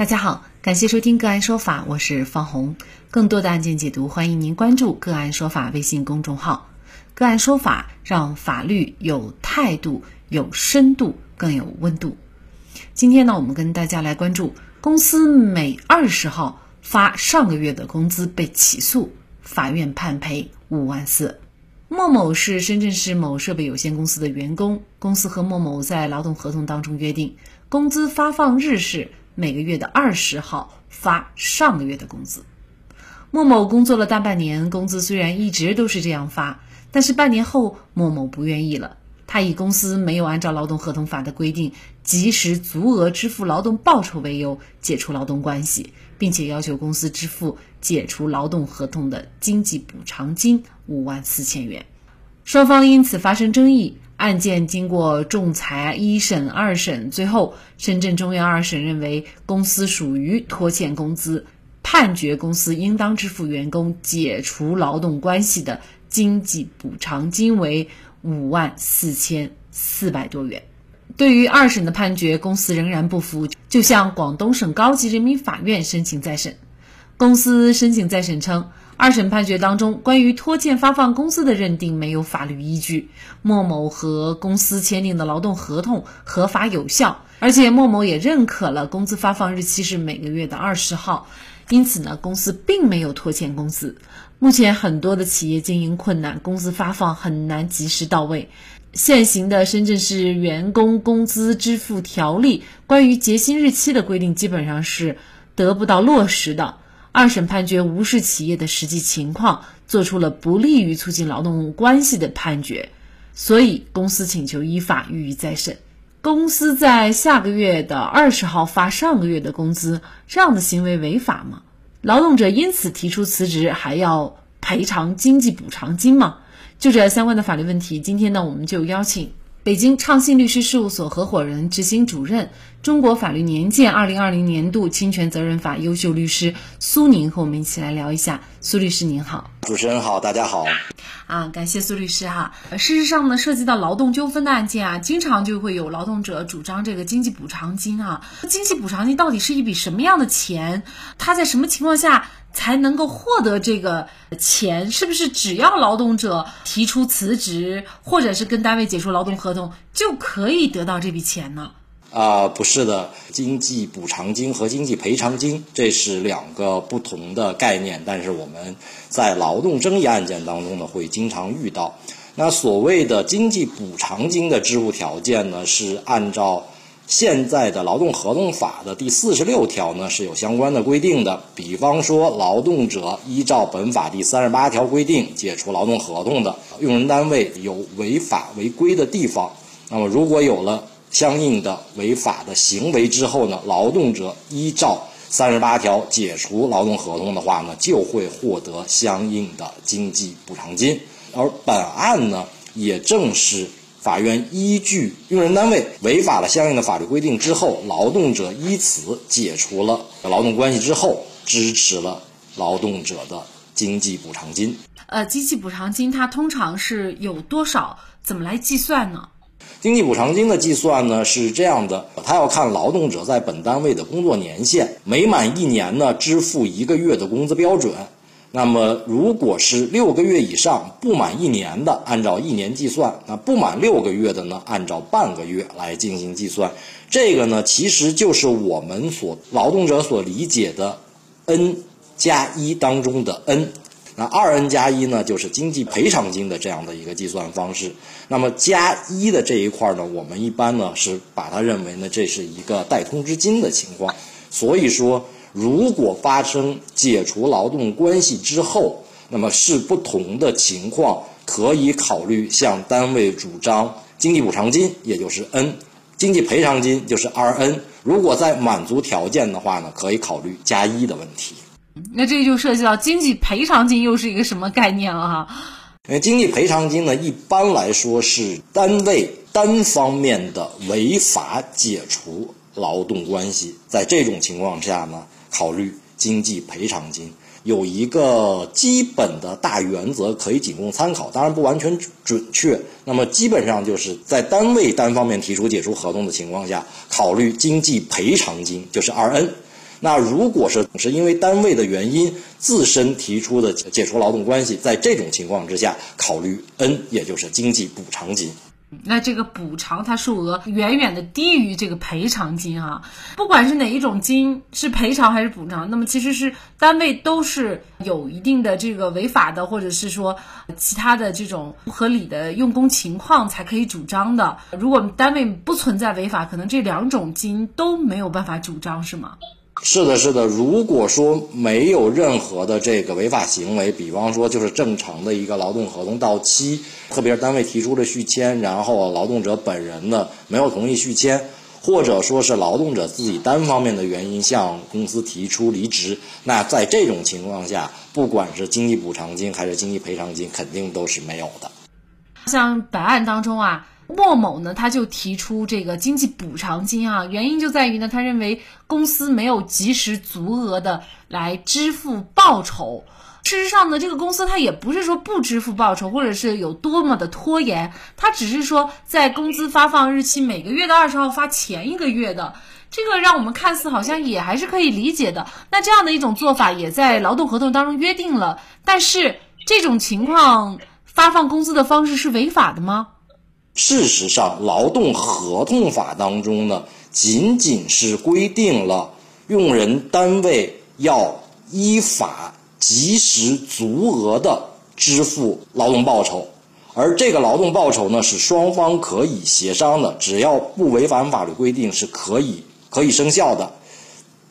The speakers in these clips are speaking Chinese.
大家好，感谢收听个案说法，我是方红。更多的案件解读，欢迎您关注个案说法微信公众号。个案说法让法律有态度、有深度、更有温度。今天呢，我们跟大家来关注公司每二十号发上个月的工资被起诉，法院判赔五万四。莫某是深圳市某设备有限公司的员工，公司和莫某在劳动合同当中约定，工资发放日是。每个月的二十号发上个月的工资。莫某工作了大半年，工资虽然一直都是这样发，但是半年后莫某不愿意了。他以公司没有按照劳动合同法的规定及时足额支付劳动报酬为由解除劳动关系，并且要求公司支付解除劳动合同的经济补偿金五万四千元。双方因此发生争议。案件经过仲裁一审、二审，最后深圳中院二审认为公司属于拖欠工资，判决公司应当支付员工解除劳动关系的经济补偿金为五万四千四百多元。对于二审的判决，公司仍然不服，就向广东省高级人民法院申请再审。公司申请再审称。二审判决当中，关于拖欠发放工资的认定没有法律依据。莫某和公司签订的劳动合同合法有效，而且莫某也认可了工资发放日期是每个月的二十号，因此呢，公司并没有拖欠工资。目前很多的企业经营困难，工资发放很难及时到位。现行的深圳市员工工资支付条例关于结薪日期的规定，基本上是得不到落实的。二审判决无视企业的实际情况，做出了不利于促进劳动关系的判决，所以公司请求依法予以再审。公司在下个月的二十号发上个月的工资，这样的行为违法吗？劳动者因此提出辞职，还要赔偿经济补偿金吗？就这相关的法律问题，今天呢，我们就邀请。北京畅信律师事务所合伙人、执行主任、中国法律年鉴二零二零年度侵权责任法优秀律师苏宁和我们一起来聊一下。苏律师您好，主持人好，大家好。啊，感谢苏律师哈。事实上呢，涉及到劳动纠纷的案件啊，经常就会有劳动者主张这个经济补偿金啊。经济补偿金到底是一笔什么样的钱？它在什么情况下？才能够获得这个钱，是不是只要劳动者提出辞职，或者是跟单位解除劳动合同，就可以得到这笔钱呢？啊，不是的，经济补偿金和经济赔偿金这是两个不同的概念，但是我们在劳动争议案件当中呢，会经常遇到。那所谓的经济补偿金的支付条件呢，是按照。现在的劳动合同法的第四十六条呢是有相关的规定的，比方说劳动者依照本法第三十八条规定解除劳动合同的，用人单位有违法违规的地方，那么如果有了相应的违法的行为之后呢，劳动者依照三十八条解除劳动合同的话呢，就会获得相应的经济补偿金，而本案呢也正是。法院依据用人单位违反了相应的法律规定之后，劳动者依此解除了劳动关系之后，支持了劳动者的经济补偿金。呃，经济补偿金它通常是有多少？怎么来计算呢？经济补偿金的计算呢是这样的，它要看劳动者在本单位的工作年限，每满一年呢支付一个月的工资标准。那么，如果是六个月以上不满一年的，按照一年计算；那不满六个月的呢，按照半个月来进行计算。这个呢，其实就是我们所劳动者所理解的 N 加一当中的 N。那二 N 加一呢，就是经济赔偿金的这样的一个计算方式。那么加一的这一块呢，我们一般呢是把它认为呢，这是一个代通知金的情况。所以说。如果发生解除劳动关系之后，那么是不同的情况，可以考虑向单位主张经济补偿金，也就是 N，经济赔偿金就是 RN。如果在满足条件的话呢，可以考虑加一的问题。那这就涉及到经济赔偿金又是一个什么概念了哈？因为经济赔偿金呢，一般来说是单位单方面的违法解除劳动关系，在这种情况下呢。考虑经济赔偿金有一个基本的大原则可以仅供参考，当然不完全准确。那么基本上就是在单位单方面提出解除合同的情况下，考虑经济赔偿金就是二 N。那如果是是因为单位的原因自身提出的解除劳动关系，在这种情况之下，考虑 N，也就是经济补偿金。那这个补偿它数额远远的低于这个赔偿金啊，不管是哪一种金是赔偿还是补偿，那么其实是单位都是有一定的这个违法的或者是说其他的这种不合理的用工情况才可以主张的。如果单位不存在违法，可能这两种金都没有办法主张，是吗？是的，是的。如果说没有任何的这个违法行为，比方说就是正常的一个劳动合同到期，特别是单位提出了续签，然后劳动者本人呢没有同意续签，或者说是劳动者自己单方面的原因向公司提出离职，那在这种情况下，不管是经济补偿金还是经济赔偿金，肯定都是没有的。像本案当中啊。莫某呢，他就提出这个经济补偿金啊，原因就在于呢，他认为公司没有及时足额的来支付报酬。事实上呢，这个公司他也不是说不支付报酬，或者是有多么的拖延，他只是说在工资发放日期每个月的二十号发前一个月的，这个让我们看似好像也还是可以理解的。那这样的一种做法也在劳动合同当中约定了，但是这种情况发放工资的方式是违法的吗？事实上，劳动合同法当中呢，仅仅是规定了用人单位要依法及时足额的支付劳动报酬，而这个劳动报酬呢，是双方可以协商的，只要不违反法律规定，是可以可以生效的。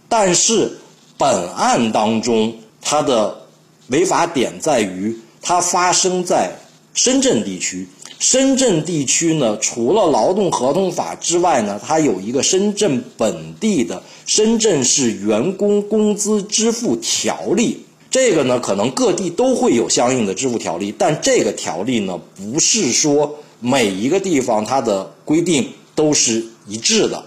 但是本案当中，它的违法点在于，它发生在深圳地区。深圳地区呢，除了劳动合同法之外呢，它有一个深圳本地的深圳市员工工资支付条例。这个呢，可能各地都会有相应的支付条例，但这个条例呢，不是说每一个地方它的规定都是一致的。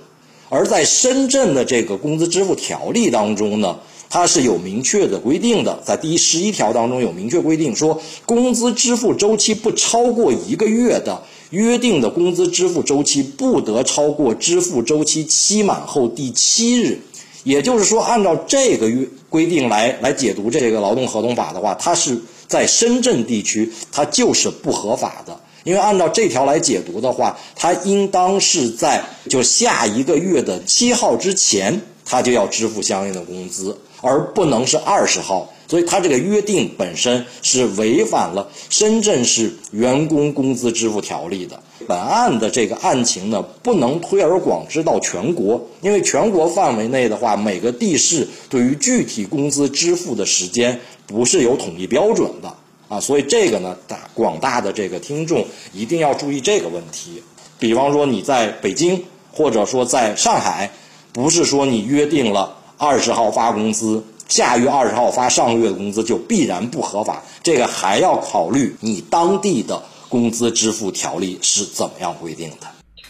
而在深圳的这个工资支付条例当中呢。它是有明确的规定的，在第十一条当中有明确规定，说工资支付周期不超过一个月的约定的工资支付周期不得超过支付周期期满后第七日。也就是说，按照这个约规定来来解读这个劳动合同法的话，它是在深圳地区它就是不合法的，因为按照这条来解读的话，它应当是在就下一个月的七号之前，它就要支付相应的工资。而不能是二十号，所以它这个约定本身是违反了深圳市员工工资支付条例的。本案的这个案情呢，不能推而广之到全国，因为全国范围内的话，每个地市对于具体工资支付的时间不是有统一标准的啊，所以这个呢，大广大的这个听众一定要注意这个问题。比方说你在北京或者说在上海，不是说你约定了。二十号发工资，下月二十号发上个月的工资就必然不合法。这个还要考虑你当地的工资支付条例是怎么样规定的。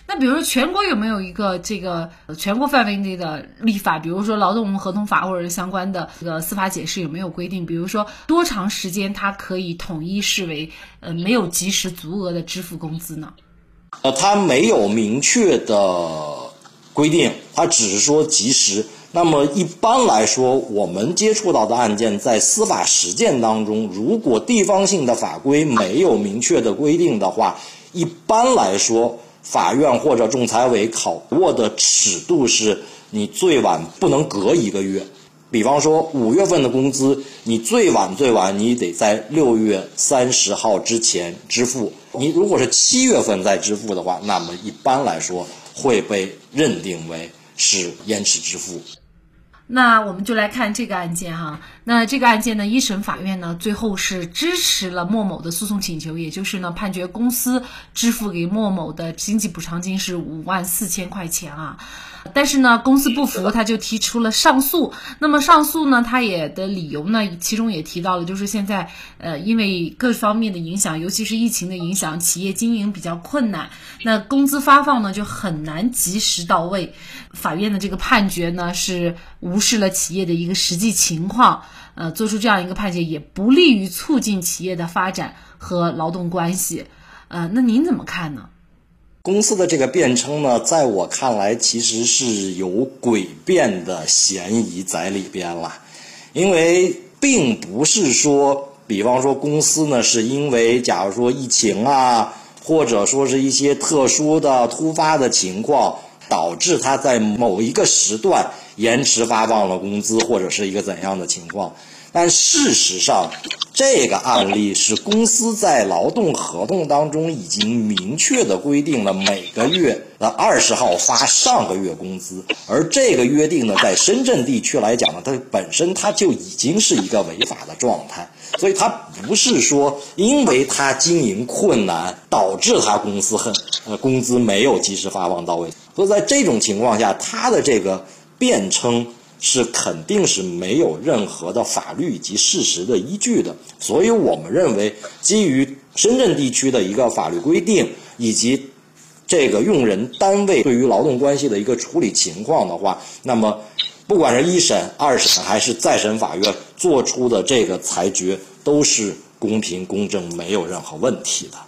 那比如说全国有没有一个这个全国范围内的立法？比如说劳动合同法或者是相关的这个司法解释有没有规定？比如说多长时间它可以统一视为呃没有及时足额的支付工资呢？呃，它没有明确的规定，它只是说及时。那么一般来说，我们接触到的案件，在司法实践当中，如果地方性的法规没有明确的规定的话，一般来说，法院或者仲裁委考过的尺度是，你最晚不能隔一个月。比方说五月份的工资，你最晚最晚你得在六月三十号之前支付。你如果是七月份再支付的话，那么一般来说会被认定为是延迟支付。那我们就来看这个案件哈。那这个案件呢，一审法院呢最后是支持了莫某的诉讼请求，也就是呢判决公司支付给莫某的经济补偿金是五万四千块钱啊。但是呢，公司不服，他就提出了上诉。那么上诉呢，他也的理由呢，其中也提到了，就是现在呃，因为各方面的影响，尤其是疫情的影响，企业经营比较困难，那工资发放呢就很难及时到位。法院的这个判决呢，是无视了企业的一个实际情况，呃，做出这样一个判决，也不利于促进企业的发展和劳动关系。呃，那您怎么看呢？公司的这个变称呢，在我看来其实是有诡辩的嫌疑在里边了，因为并不是说，比方说公司呢是因为假如说疫情啊，或者说是一些特殊的突发的情况，导致它在某一个时段延迟发放了工资，或者是一个怎样的情况。但事实上，这个案例是公司在劳动合同当中已经明确的规定了每个月的二十号发上个月工资，而这个约定呢，在深圳地区来讲呢，它本身它就已经是一个违法的状态，所以它不是说因为它经营困难导致它公司很呃工资没有及时发放到位，所以在这种情况下，它的这个辩称。是肯定是没有任何的法律以及事实的依据的，所以我们认为，基于深圳地区的一个法律规定以及这个用人单位对于劳动关系的一个处理情况的话，那么不管是一审、二审还是再审法院做出的这个裁决都是公平公正，没有任何问题的。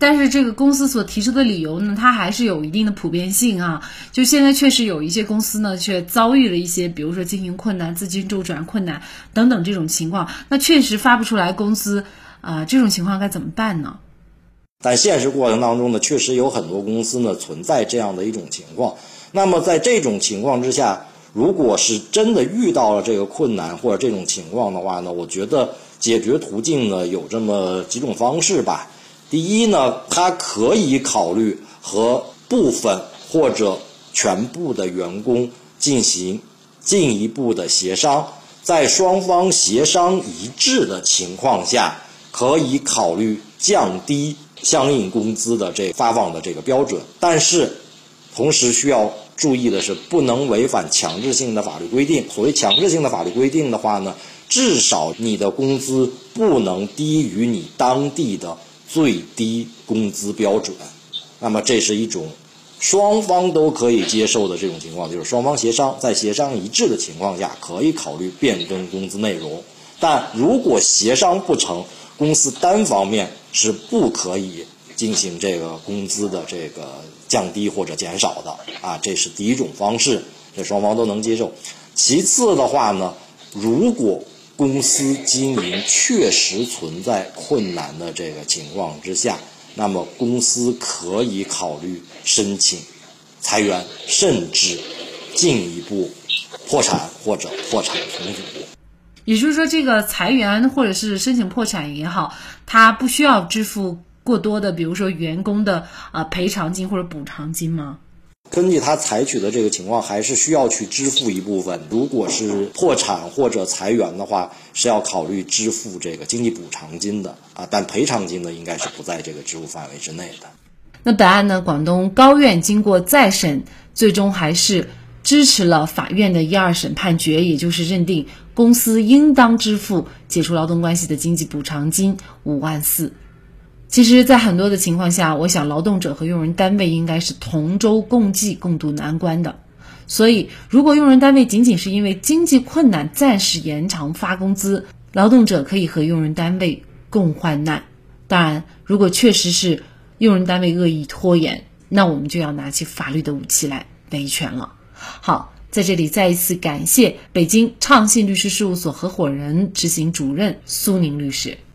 但是这个公司所提出的理由呢，它还是有一定的普遍性啊。就现在确实有一些公司呢，却遭遇了一些，比如说经营困难、资金周转困难等等这种情况，那确实发不出来工资，啊，这种情况该怎么办呢？但现实过程当中呢，确实有很多公司呢存在这样的一种情况。那么在这种情况之下，如果是真的遇到了这个困难或者这种情况的话呢，我觉得解决途径呢有这么几种方式吧。第一呢，他可以考虑和部分或者全部的员工进行进一步的协商，在双方协商一致的情况下，可以考虑降低相应工资的这发放的这个标准。但是，同时需要注意的是，不能违反强制性的法律规定。所谓强制性的法律规定的话呢，至少你的工资不能低于你当地的。最低工资标准，那么这是一种双方都可以接受的这种情况，就是双方协商，在协商一致的情况下，可以考虑变更工资内容。但如果协商不成，公司单方面是不可以进行这个工资的这个降低或者减少的啊，这是第一种方式，这双方都能接受。其次的话呢，如果公司经营确实存在困难的这个情况之下，那么公司可以考虑申请裁员，甚至进一步破产或者破产重组。也就是说，这个裁员或者是申请破产也好，他不需要支付过多的，比如说员工的啊赔偿金或者补偿金吗？根据他采取的这个情况，还是需要去支付一部分。如果是破产或者裁员的话，是要考虑支付这个经济补偿金的啊，但赔偿金呢，应该是不在这个支付范围之内的。那本案呢，广东高院经过再审，最终还是支持了法院的一二审判决，也就是认定公司应当支付解除劳动关系的经济补偿金五万四。其实，在很多的情况下，我想劳动者和用人单位应该是同舟共济、共度难关的。所以，如果用人单位仅仅是因为经济困难暂时延长发工资，劳动者可以和用人单位共患难。当然，如果确实是用人单位恶意拖延，那我们就要拿起法律的武器来维权了。好，在这里再一次感谢北京畅信律师事务所合伙人、执行主任苏宁律师。